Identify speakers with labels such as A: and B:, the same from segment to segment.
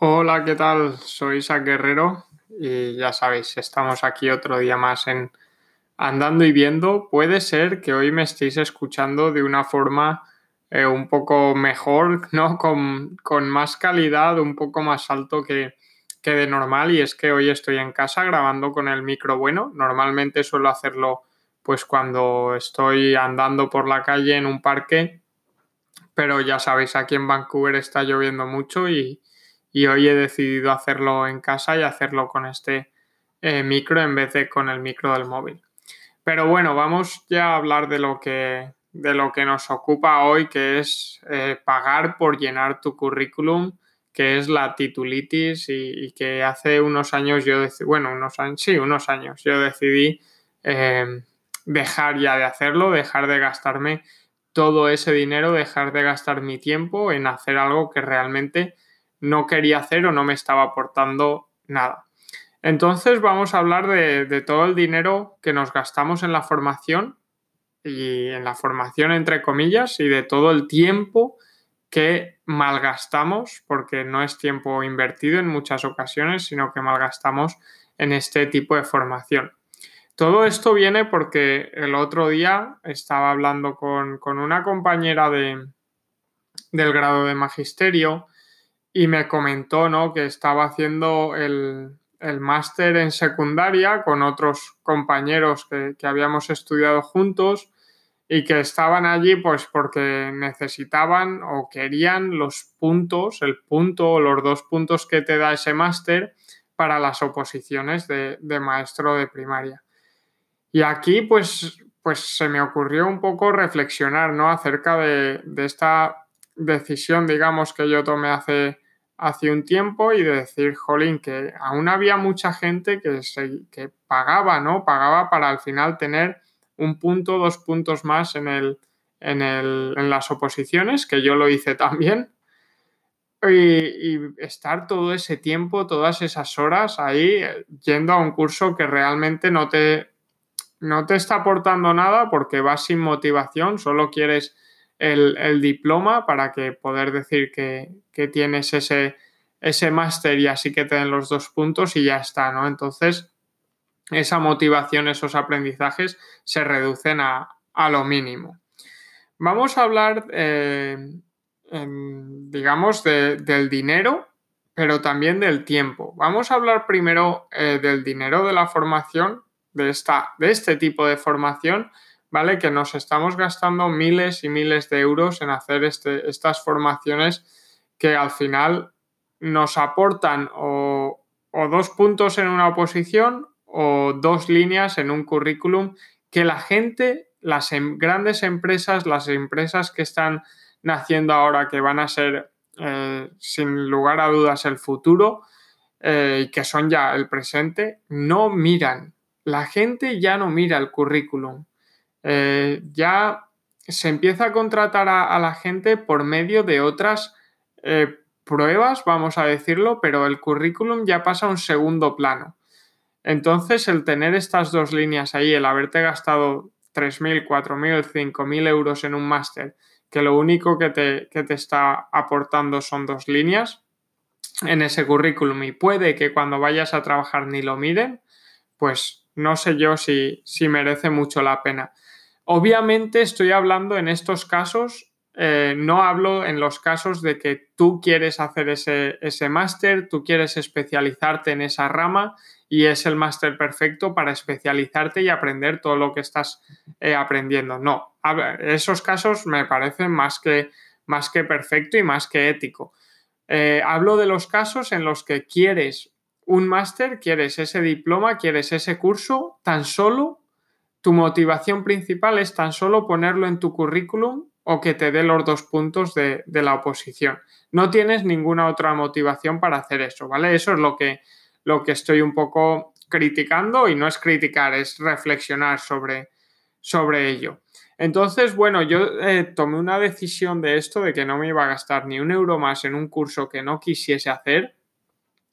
A: Hola, ¿qué tal? Soy Isaac Guerrero y ya sabéis, estamos aquí otro día más en Andando y Viendo. Puede ser que hoy me estéis escuchando de una forma eh, un poco mejor, ¿no? Con, con, más calidad, un poco más alto que, que de normal y es que hoy estoy en casa grabando con el micro bueno. Normalmente suelo hacerlo pues cuando estoy andando por la calle en un parque, pero ya sabéis, aquí en Vancouver está lloviendo mucho y, y hoy he decidido hacerlo en casa y hacerlo con este eh, micro en vez de con el micro del móvil. Pero bueno, vamos ya a hablar de lo que, de lo que nos ocupa hoy, que es eh, pagar por llenar tu currículum, que es la titulitis y, que hace unos años yo decidí, bueno, unos años, sí, unos años, yo decidí eh, dejar ya de hacerlo, dejar de gastarme todo ese dinero, dejar de gastar mi tiempo en hacer algo que realmente no quería hacer o no me estaba aportando nada. Entonces vamos a hablar de, todo el dinero que nos gastamos en la formación y en la formación entre comillas y de todo el tiempo que malgastamos, porque no es tiempo invertido en muchas ocasiones, sino que malgastamos en este tipo de formación. Todo esto viene porque el otro día estaba hablando con, con una compañera de, del grado de magisterio y me comentó ¿no? que estaba haciendo el, el máster en secundaria con otros compañeros que, que, habíamos estudiado juntos y que estaban allí pues porque necesitaban o querían los puntos, el punto o los dos puntos que te da ese máster para las oposiciones de, de maestro de primaria. Y aquí pues, pues se me ocurrió un poco reflexionar ¿no? acerca de, de esta decisión, digamos, que yo tomé hace, hace un tiempo y de decir, jolín, que aún había mucha gente que, se, que pagaba, ¿no? Pagaba para al final tener un punto, dos puntos más en, el, en, el, en las oposiciones, que yo lo hice también. Y, y, estar todo ese tiempo, todas esas horas ahí yendo a un curso que realmente no te, no te está aportando nada porque vas sin motivación, solo quieres el, el diploma para que poder decir que, que tienes ese, ese máster y así que te den los dos puntos y ya está, ¿no? Entonces, esa motivación, esos aprendizajes se reducen a, a lo mínimo. Vamos a hablar, eh, en, digamos, de, del dinero, pero también del tiempo. Vamos a hablar primero eh, del dinero de la formación, de, esta, de este tipo de formación, ¿vale? Que nos estamos gastando miles y miles de euros en hacer este, estas formaciones que al final nos aportan o, dos puntos en una oposición o dos líneas en un currículum que la gente, las em, grandes empresas, las empresas que están naciendo ahora, que van a ser eh, sin lugar a dudas el futuro eh, y que son ya el presente, no miran. La gente ya no mira el currículum eh, ya se empieza a contratar a, la gente por medio de otras eh, pruebas, vamos a decirlo, pero el currículum ya pasa a un segundo plano. Entonces, el tener estas dos líneas ahí, el haberte gastado 3.000, 4.000, 5.000 euros en un máster, que lo único que te, que te está aportando son dos líneas en ese currículum y puede que cuando vayas a trabajar ni lo miren, pues no sé yo si, si merece mucho la pena. Obviamente estoy hablando en estos casos, eh, no hablo en los casos de que tú quieres hacer ese, ese máster, tú quieres especializarte en esa rama y es el máster perfecto para especializarte y aprender todo lo que estás eh, aprendiendo. No, esos casos me parecen más que, más que perfecto y más que ético. Eh, hablo de los casos en los que quieres un máster, quieres ese diploma, quieres ese curso tan solo tu motivación principal es tan solo ponerlo en tu currículum o que te dé los dos puntos de, la oposición. No tienes ninguna otra motivación para hacer eso, ¿vale? Eso es lo que, lo que estoy un poco criticando y no es criticar, es reflexionar sobre, sobre ello. Entonces, bueno, yo eh, tomé una decisión de esto, de que no me iba a gastar ni un euro más en un curso que no quisiese hacer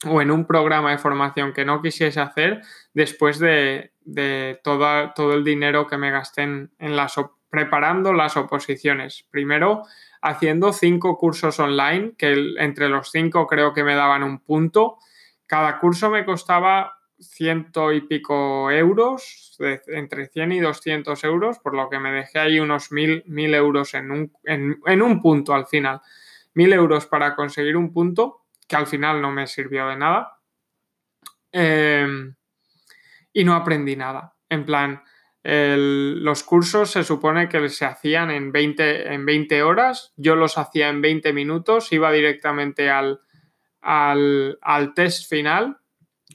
A: o en un programa de formación que no quisiese hacer después de, de todo, todo, el dinero que me gasté en, en las preparando las oposiciones. Primero, haciendo cinco cursos online, que entre los cinco creo que me daban un punto. Cada curso me costaba ciento y pico euros, entre 100 y 200 euros, por lo que me dejé ahí unos mil, mil euros en un, en, un punto al final. Mil euros para conseguir un punto, que al final no me sirvió de nada. Em, y no aprendí nada. En plan, los cursos se supone que se hacían en 20, en 20 horas, yo los hacía en 20 minutos, iba directamente al, al, al test final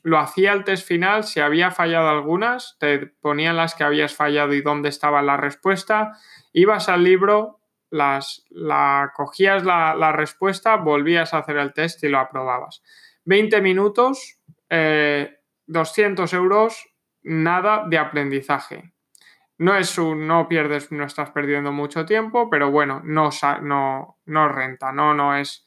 A: lo hacía el test final, si había fallado algunas, te ponían las que habías fallado y dónde estaba la respuesta, ibas al libro, las, la, cogías la, respuesta, volvías a hacer el test y lo aprobabas. 20 minutos, 200 eh, euros, nada de aprendizaje. No es un, no pierdes, no estás perdiendo mucho tiempo, pero bueno, no, no, no renta, no, no es,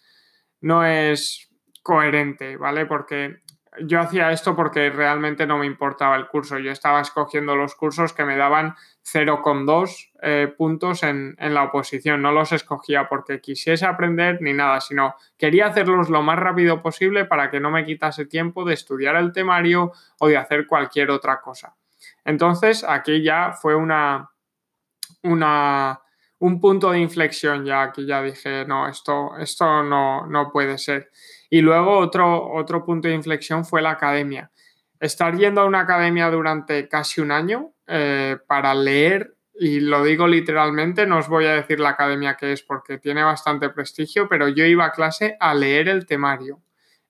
A: no es coherente, ¿vale? Porque yo hacía esto porque realmente no me importaba el curso. Yo estaba escogiendo los cursos que me daban 0,2 eh, puntos en, la oposición. No los escogía porque quisiese aprender ni nada, sino quería hacerlos lo más rápido posible para que no me quitase tiempo de estudiar el temario o de hacer cualquier otra cosa. Entonces, aquí ya fue una, una, un punto de inflexión ya que ya dije, no, esto, esto no, no puede ser. Y luego otro, otro punto de inflexión fue la academia. Estar yendo a una academia durante casi un año eh, para leer, y lo digo literalmente, no os voy a decir la academia que es porque tiene bastante prestigio, pero yo iba a clase a leer el temario.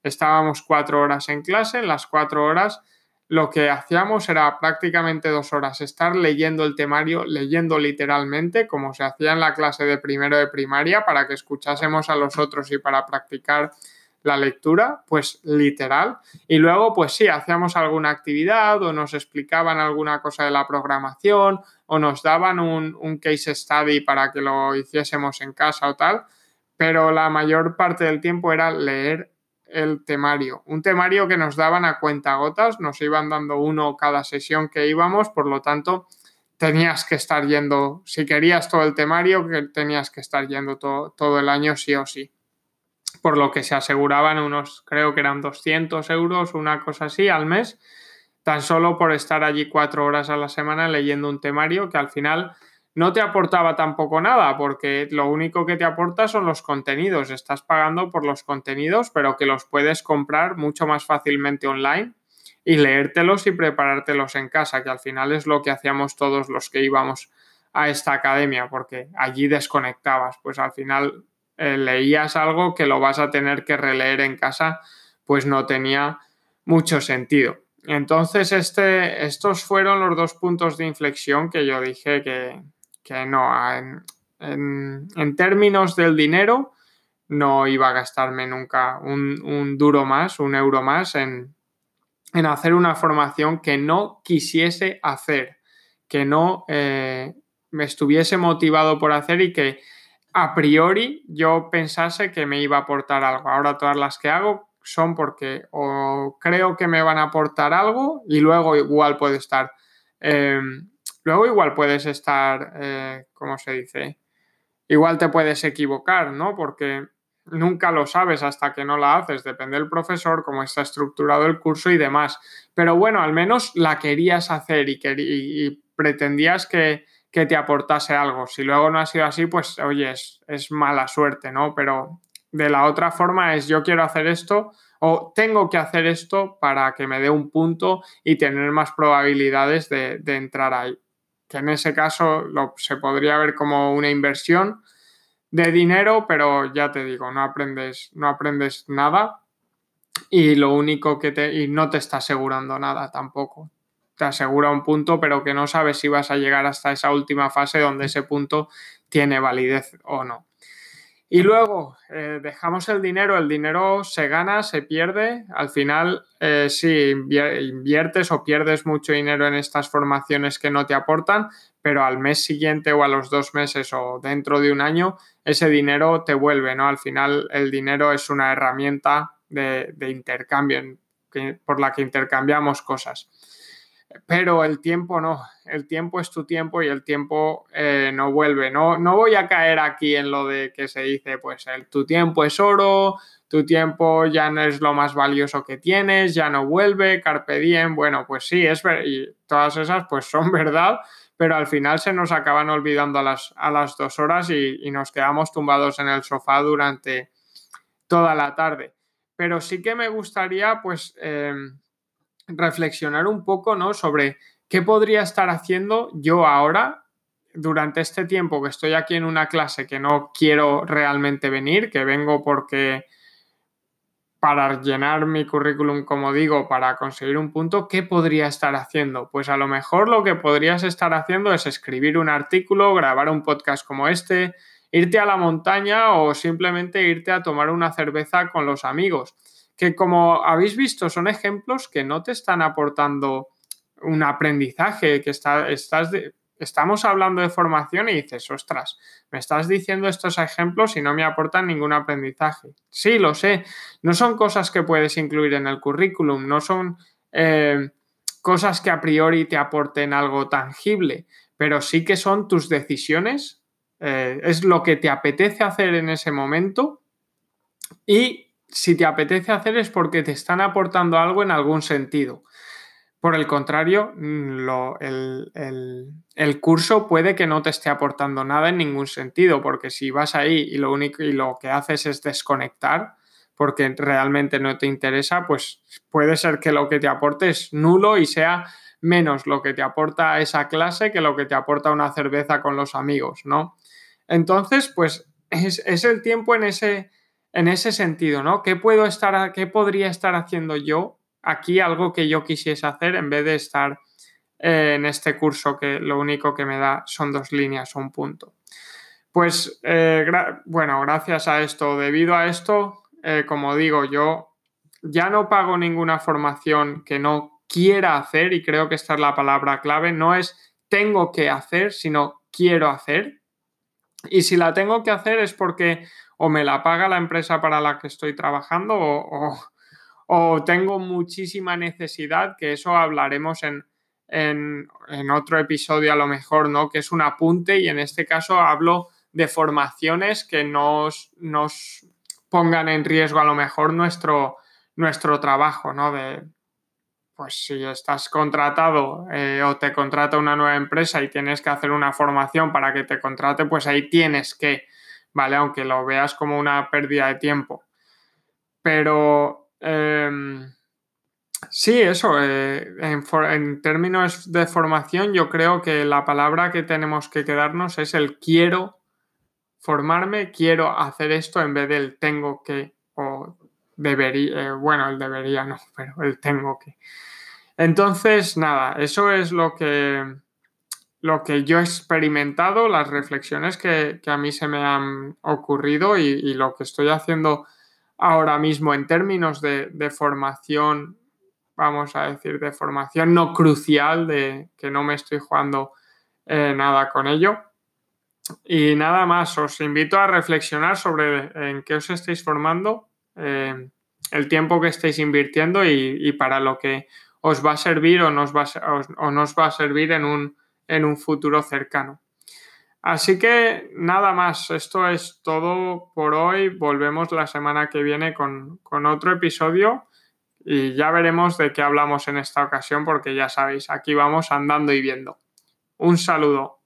A: Estábamos cuatro horas en clase, en las cuatro horas lo que hacíamos era prácticamente dos horas estar leyendo el temario, leyendo literalmente, como se hacía en la clase de primero de primaria, para que escuchásemos a los otros y para practicar la lectura, pues literal. Y luego, pues sí, hacíamos alguna actividad o nos explicaban alguna cosa de la programación o nos daban un, un, case study para que lo hiciésemos en casa o tal, pero la mayor parte del tiempo era leer el temario. Un temario que nos daban a cuenta gotas, nos iban dando uno cada sesión que íbamos, por lo tanto, tenías que estar yendo, si querías todo el temario, que tenías que estar yendo todo, todo el año sí o sí por lo que se aseguraban unos, creo que eran 200 euros, una cosa así, al mes, tan solo por estar allí cuatro horas a la semana leyendo un temario que al final no te aportaba tampoco nada, porque lo único que te aporta son los contenidos. Estás pagando por los contenidos, pero que los puedes comprar mucho más fácilmente online y leértelos y preparártelos en casa, que al final es lo que hacíamos todos los que íbamos a esta academia, porque allí desconectabas. Pues al final eh, leías algo que lo vas a tener que releer en casa, pues no tenía mucho sentido. Entonces, este, estos fueron los dos puntos de inflexión que yo dije que, no, en, términos del dinero, no iba a gastarme nunca un, duro más, un euro más en, hacer una formación que no quisiese hacer, que no eh, me estuviese motivado por hacer y que a priori yo pensase que me iba a aportar algo. Ahora todas las que hago son porque o creo que me van a aportar algo y luego igual puede estar, em, luego igual puedes estar, eh, ¿cómo se dice? Igual te puedes equivocar, ¿no? Porque nunca lo sabes hasta que no la haces, depende del profesor, cómo está estructurado el curso y demás. Pero bueno, al menos la querías hacer y, y pretendías que, que te aportase algo. Si luego no ha sido así, pues oye, es, mala suerte, ¿no? Pero de la otra forma es yo quiero hacer esto o tengo que hacer esto para que me dé un punto y tener más probabilidades de, entrar ahí. Que en ese caso lo, se podría ver como una inversión de dinero, pero ya te digo, no aprendes, no aprendes nada y lo único que te y no te está asegurando nada tampoco te asegura un punto, pero que no sabes si vas a llegar hasta esa última fase donde ese punto tiene validez o no. Y luego eh, dejamos el dinero, el dinero se gana, se pierde, al final eh, si inviertes o pierdes mucho dinero en estas formaciones que no te aportan, pero al mes siguiente o a los dos meses o dentro de un año, ese dinero te vuelve, ¿no? Al final el dinero es una herramienta de, intercambio por la que intercambiamos cosas. Pero el tiempo no, el tiempo es tu tiempo y el tiempo eh, no vuelve. No, no voy a caer aquí en lo de que se dice, pues el, tu tiempo es oro, tu tiempo ya no es lo más valioso que tienes, ya no vuelve, carpe diem. Bueno, pues sí, es verdad, y todas esas pues son verdad, pero al final se nos acaban olvidando a las, a las dos horas y, nos quedamos tumbados en el sofá durante toda la tarde. Pero sí que me gustaría, pues, em, reflexionar un poco, ¿no? Sobre qué podría estar haciendo yo ahora durante este tiempo que estoy aquí en una clase que no quiero realmente venir, que vengo porque para llenar mi currículum, como digo, para conseguir un punto, ¿qué podría estar haciendo? Pues a lo mejor lo que podrías estar haciendo es escribir un artículo, grabar un podcast como este, irte a la montaña o simplemente irte a tomar una cerveza con los amigos que como habéis visto son ejemplos que no te están aportando un aprendizaje, que está, estás estamos hablando de formación y dices, ostras, me estás diciendo estos ejemplos y no me aportan ningún aprendizaje. Sí, lo sé, no son cosas que puedes incluir en el currículum, no son eh, cosas que a priori te aporten algo tangible, pero sí que son tus decisiones, eh, es lo que te apetece hacer en ese momento y si te apetece hacer es porque te están aportando algo en algún sentido. Por el contrario, mm, el, curso puede que no te esté aportando nada en ningún sentido, porque si vas ahí y lo único y lo que haces es desconectar, porque realmente no te interesa, pues puede ser que lo que te aporte es nulo y sea menos lo que te aporta esa clase que lo que te aporta una cerveza con los amigos, ¿no? Entonces, pues es el tiempo en ese, en ese sentido, ¿no? ¿Qué puedo estar, qué podría estar haciendo yo aquí, algo que yo quisiese hacer en vez de estar eh, en este curso que lo único que me da son dos líneas o un punto? Pues, eh, bueno, gracias a esto, debido a esto, eh, como digo, yo ya no pago ninguna formación que no quiera hacer y creo que esta es la palabra clave, no es tengo que hacer, sino quiero hacer. Y si la tengo que hacer es porque o me la paga la empresa para la que estoy trabajando o, tengo muchísima necesidad, que eso hablaremos en, otro episodio a lo mejor, ¿no? Que es un apunte y en este caso hablo de formaciones que nos, nos pongan en riesgo a lo mejor nuestro, nuestro trabajo, ¿no? De, pues si estás contratado eh, o te contrata una nueva empresa y tienes que hacer una formación para que te contrate, pues ahí tienes que ¿vale? Aunque lo veas como una pérdida de tiempo. Pero em, sí, eso, eh, en, términos de formación, yo creo que la palabra que tenemos que quedarnos es el quiero formarme, quiero hacer esto en vez del tengo que debería, eh, bueno, el debería no, pero el tengo que. Entonces, nada, eso es lo que lo que yo he experimentado, las reflexiones que, a mí se me han ocurrido y, lo que estoy haciendo ahora mismo en términos de, formación, vamos a decir, de formación no crucial, de que no me estoy jugando eh, nada con ello. Y nada más, os invito a reflexionar sobre en qué os estáis formando, eh, el tiempo que estáis invirtiendo y, para lo que os va a servir o nos va o nos va a servir en un en un futuro cercano. Así que nada más, esto es todo por hoy. Volvemos la semana que viene con, con otro episodio y ya veremos de qué hablamos en esta ocasión porque ya sabéis, aquí vamos andando y viendo. Un saludo.